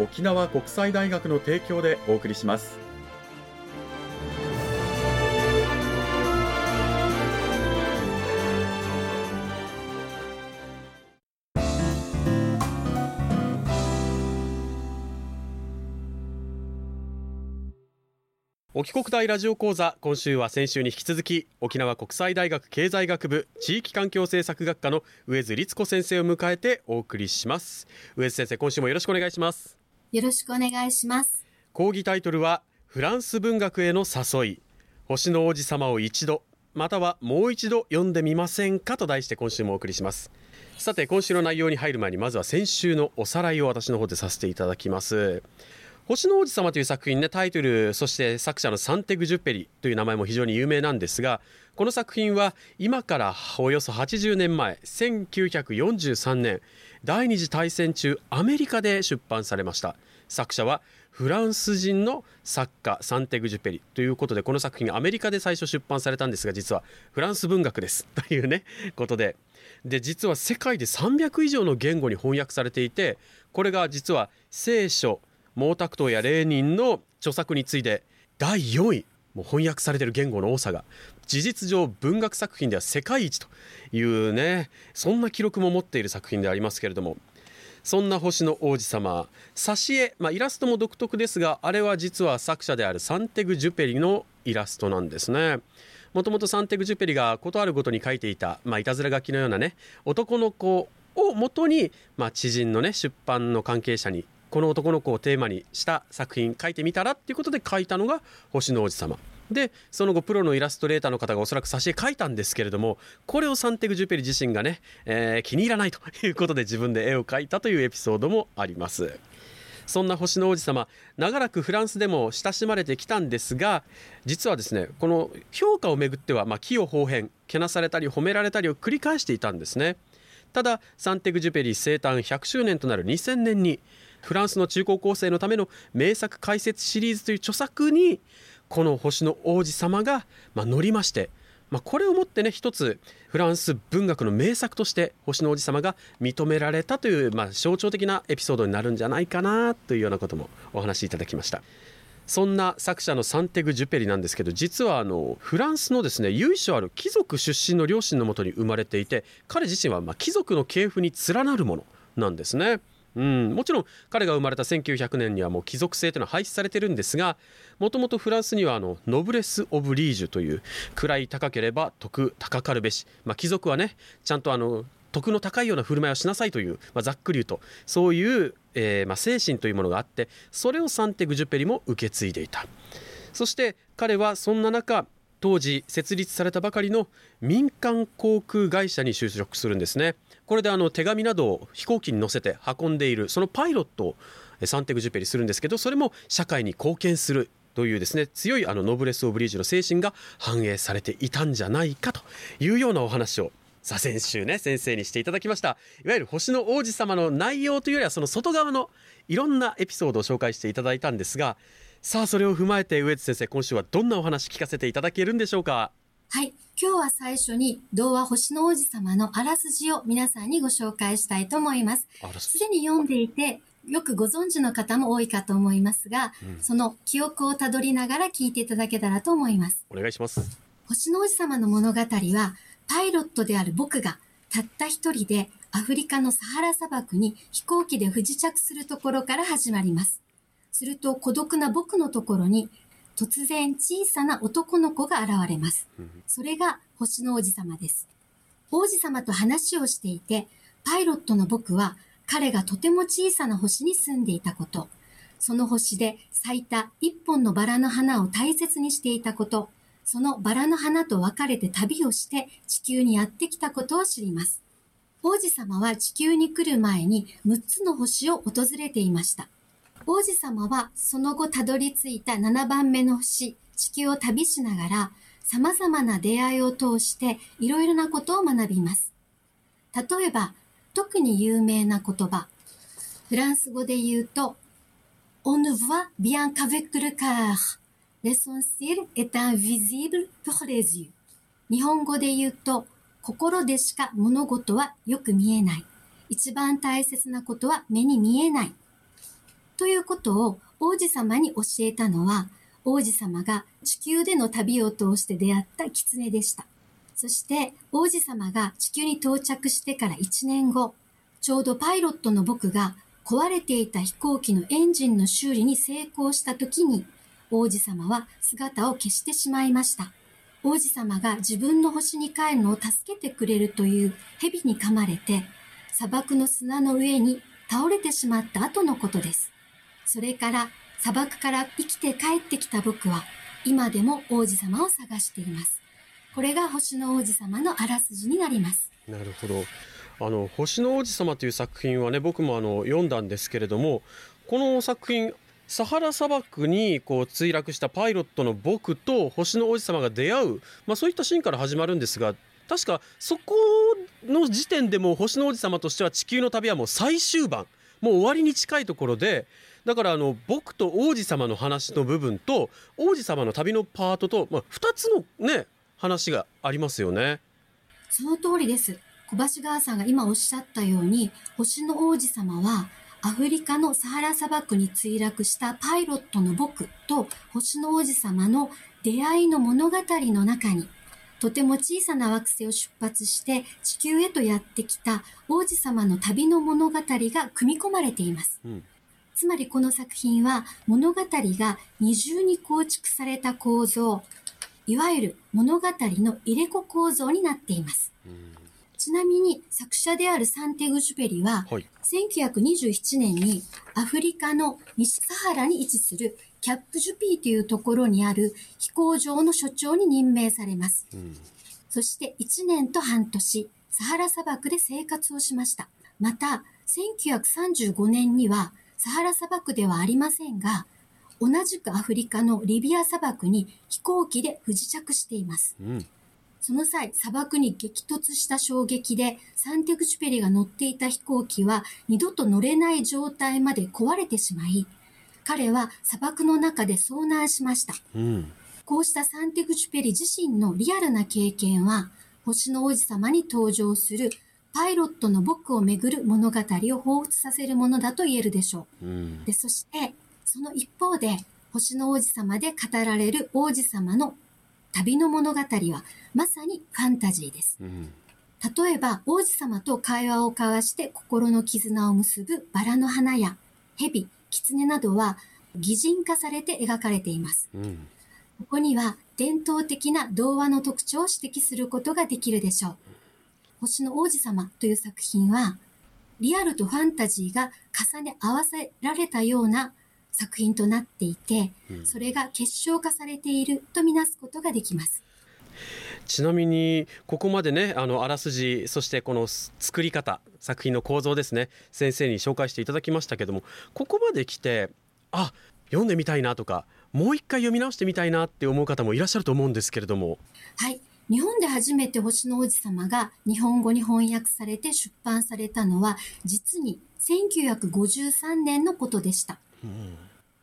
沖縄国際大学の提供でお送りします。沖国大ラジオ講座今週は先週に引き続き沖縄国際大学経済学部地域環境政策学科の上津律子先生を迎えてお送りします。上津先生今週もよろしくお願いします。よろしくお願いします。講義タイトルはフランス文学への誘い。星の王子様を一度またはもう一度読んでみませんかと題して今週もお送りします。さて今週の内容に入る前にまずは先週のおさらいを私の方でさせていただきます。星の王子様という作品ねタイトルそして作者のサンテグ・ジュペリという名前も非常に有名なんですがこの作品は今からおよそ80年前1943年第二次大戦中アメリカで出版されました。作者はフランス人の作家サンテグ・ジュペリ。ということでこの作品アメリカで最初出版されたんですが実はフランス文学です。というねことで。で実は世界で300以上の言語に翻訳されていてこれが実は聖書毛沢東やレーニンの著作に次いで第4位もう翻訳されてる言語の多さが事実上文学作品では世界一というねそんな記録も持っている作品でありますけれどもそんな星の王子様挿絵、まあ、イラストも独特ですがあれは実は作者であるサンテグ・ジュペリのイラストなんですね。もともとサンテグ・ジュペリが事あるごとに書いていた、まあ、いたずら書きのようなね男の子をもとに、まあ、知人のね出版の関係者にこの男の子をテーマにした作品書いてみたらっていうことで書いたのが星の王子様。でその後プロのイラストレーターの方がおそらく挿絵描いたんですけれどもこれをサンテグ・ジュペリ自身がね、えー、気に入らないということで自分で絵を描いたというエピソードもあります。そんな星の王子様長らくフランスでも親しまれてきたんですが実はですねこの評価をめぐっては、まあ、器用方変けなされたり褒められたりを繰り返していたんですね。ただサンテグ・ジュペリ生誕100周年となる2000年にフランスの中高校生のための名作解説シリーズという著作にこの星の王子様が、まあ、乗りまして、まあ、これをもってね一つフランス文学の名作として星の王子様が認められたという、まあ、象徴的なエピソードになるんじゃないかなというようなこともお話しいただきました。そんな作者のサンテグ・ジュペリなんですけど実はあのフランスのですね由緒ある貴族出身の両親のもとに生まれていて彼自身はま貴族の系譜に連なるものなんですね。うん、もちろん彼が生まれた1900年にはもう貴族制というのは廃止されてるんですがもともとフランスにはあのノブレス・オブリージュという位高ければ徳高かるべし、まあ、貴族はねちゃんとあの徳の高いような振る舞いをしなさいという、まあ、ざっくり言うと。そういう、えー、まあ、精神というものがあってそれをサンテグジュペリも受け継いでいた。そして彼はそんな中当時設立されたばかりの民間航空会社に就職するんですね。これであの手紙などを飛行機に乗せて運んでいるそのパイロットをサンテグジュペリするんですけどそれも社会に貢献するというですね強いあのノブレス・オブリージュの精神が反映されていたんじゃないかというようなお話をさあ先週ね先生にしていただきました。いわゆる星の王子様の内容というよりはその外側のいろんなエピソードを紹介していただいたんですがさあそれを踏まえて上津先生今週はどんなお話聞かせていただけるんでしょうか？はい。今日は最初に童話星の王子様のあらすじを皆さんにご紹介したいと思います。すでに読んでいてよくご存知の方も多いかと思いますが、うん、その記憶をたどりながら聞いていただけたらと思います。お願いします。星の王子様の物語はパイロットである僕がたった一人でアフリカのサハラ砂漠に飛行機で不時着するところから始まりますすると孤独な僕のところに突然小さな男の子が現れます。それが星の王子様です。王子様と話をしていて、パイロットの僕は彼がとても小さな星に住んでいたこと、その星で咲いた一本のバラの花を大切にしていたこと、そのバラの花と別れて旅をして地球にやってきたことを知ります。王子様は地球に来る前に6つの星を訪れていました。王子様はその後たどり着いた7番目の星、地球を旅しながら様々な出会いを通していろいろなことを学びます。例えば、特に有名な言葉。フランス語で言うと、On ne voit bien qu'avec le cœur. L'essentiel est invisible pour les yeux. 日本語で言うと、心でしか物事はよく見えない。一番大切なことは目に見えない。ということを王子様に教えたのは、王子様が地球での旅を通して出会った狐でした。そして王子様が地球に到着してから1年後、ちょうどパイロットの僕が壊れていた飛行機のエンジンの修理に成功した時に、王子様は姿を消してしまいました。王子様が自分の星に帰るのを助けてくれるという蛇に噛まれて、砂漠の砂の上に倒れてしまった後のことです。それから砂漠から生きて帰ってきた僕は、今でも王子様を探しています。これが星の王子様のあらすじになります。なるほど。あの星の王子様という作品はね、僕もあの読んだんですけれども、この作品サハラ砂漠にこう墜落したパイロットの僕と星の王子様が出会う、まあ、そういったシーンから始まるんですが確かそこの時点でも星の王子様としては地球の旅はもう最終盤もう終わりに近いところでだからあの僕と王子様の話の部分と王子様の旅のパートと、まあ、2つのね話がありますよね。その通りです。小橋川さんが今おっしゃったように星の王子様はアフリカのサハラ砂漠に墜落したパイロットの僕と星の王子様の出会いの物語の中にとても小さな惑星を出発して地球へとやってきた王子様の旅の物語が組み込まれています。うんつまりこの作品は物語が二重に構築された構造、いわゆる物語の入れ子構造になっています。ちなみに作者であるサンテグジュペリは、はい、1927年にアフリカの西サハラに位置するキャップジュピーというところにある飛行場の所長に任命されます。うん、そして1年と半年、サハラ砂漠で生活をしました。また、1935年にはサハラ砂漠ではありませんが、同じくアフリカのリビア砂漠に飛行機で不時着しています。うん、その際、砂漠に激突した衝撃で、サンテグチュペリが乗っていた飛行機は二度と乗れない状態まで壊れてしまい、彼は砂漠の中で遭難しました。うん、こうしたサンテグチュペリ自身のリアルな経験は、星の王子様に登場するパイロットの僕をめぐる物語を彷彿させるものだと言えるでしょう。うん、でそして、その一方で、星の王子様で語られる王子様の旅の物語はまさにファンタジーです。うん、例えば、王子様と会話を交わして心の絆を結ぶバラの花や蛇、狐などは擬人化されて描かれています。うん、ここには伝統的な童話の特徴を指摘することができるでしょう。星の王子様という作品は、リアルとファンタジーが重ね合わせられたような作品となっていて、それが結晶化されているとみなすことができます。ちなみにここまでねあのあらすじそしてこの作り方作品の構造ですね先生に紹介していただきましたけどもここまで来てあ読んでみたいなとかもう一回読み直してみたいなって思う方もいらっしゃると思うんですけれどもはい日本で初めて星の王子様が日本語に翻訳されて出版されたのは実に1953年のことでした。うん、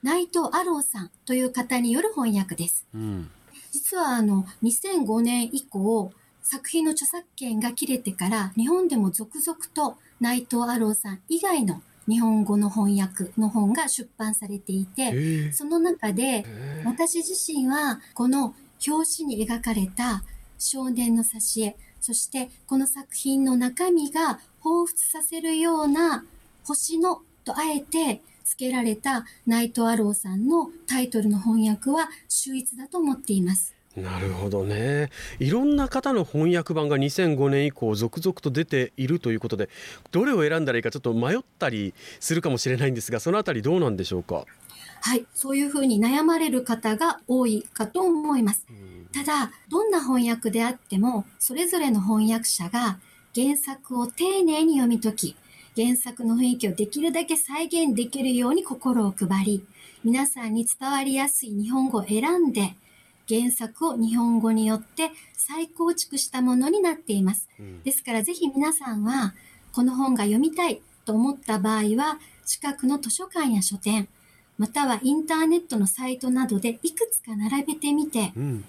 内藤アローさんという方による翻訳です。うん、実はあの2005年以降作品の著作権が切れてから日本でも続々と内藤アローさん以外の日本語の翻訳の本が出版されていて、その中で私自身はこの表紙に描かれた少年の挿絵、そしてこの作品の中身が彷彿させるような星のとあえて付けられたナイト・アローさんのタイトルの翻訳は秀逸だと思っています。なるほどねいろんな方の翻訳版が2005年以降続々と出ているということでどれを選んだらいいかちょっと迷ったりするかもしれないんですがそのあたりどうなんでしょうか？はい、そういうふうに悩まれる方が多いかと思います。ただ、どんな翻訳であっても、それぞれの翻訳者が原作を丁寧に読み解き、原作の雰囲気をできるだけ再現できるように心を配り、皆さんに伝わりやすい日本語を選んで、原作を日本語によって再構築したものになっています。うん、ですからぜひ皆さんは、この本が読みたいと思った場合は、近くの図書館や書店、またはインターネットのサイトなどでいくつか並べてみて、うん、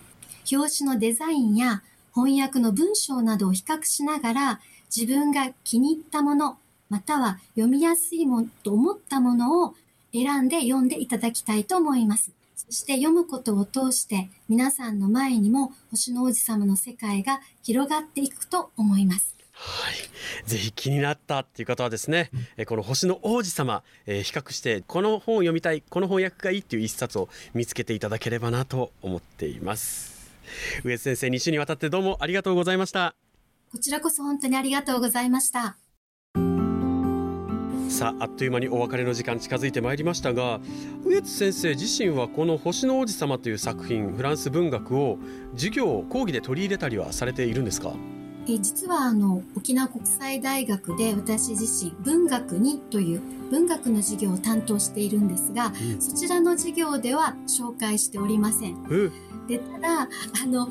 表紙のデザインや翻訳の文章などを比較しながら、自分が気に入ったもの、または読みやすいものと思ったものを選んで読んでいただきたいと思います。そして読むことを通して皆さんの前にも星の王子様の世界が広がっていくと思います。はい、ぜひ気になったっていう方はですね、うん、この星の王子様、えー、比較してこの本を読みたいこの翻訳がいいっていう一冊を見つけていただければなと思っています。上津先生2週にわたってどうもありがとうございました。こちらこそ本当にありがとうございましたさああっという間にお別れの時間近づいてまいりましたが上津先生自身はこの「星の王子様」という作品フランス文学を授業講義で取り入れたりはされているんですか？え実はあの沖縄国際大学で私自身文学にという文学の授業を担当しているんですが、うん、そちらの授業では紹介しておりません。でただあの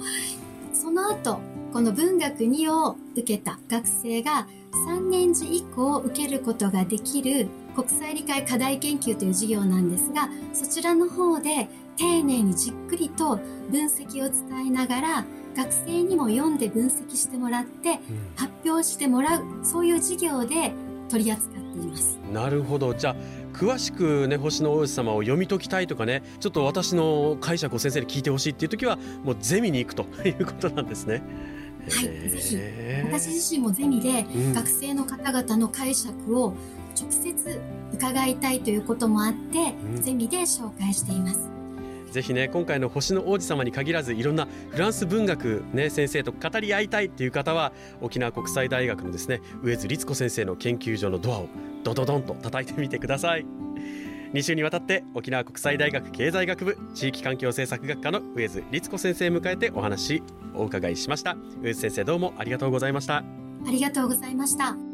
その後この文学2を受けた学生が3年次以降受けることができる国際理解課題研究という授業なんですがそちらの方で丁寧にじっくりと分析を伝えながら学生にも読んで分析してもらって、発表してもらうそういう授業で取り扱っています。なるほど。じゃあ詳しくね星の王子様を読み解きたいとかねちょっと私の解釈を先生に聞いてほしいっていう時はもうゼミに行くということなんですね。はい、ぜひ私自身もゼミで学生の方々の解釈を直接伺いたいということもあって、うん、ゼミで紹介しています。ぜひね今回の星の王子様に限らずいろんなフランス文学ね先生と語り合いたいっていう方は沖縄国際大学のですね上津律子先生の研究所のドアをドドドンと叩いてみてください。2週にわたって沖縄国際大学経済学部地域環境政策学科の上津律子先生迎えてお話お伺いしました。上津先生どうもありがとうございました。ありがとうございました。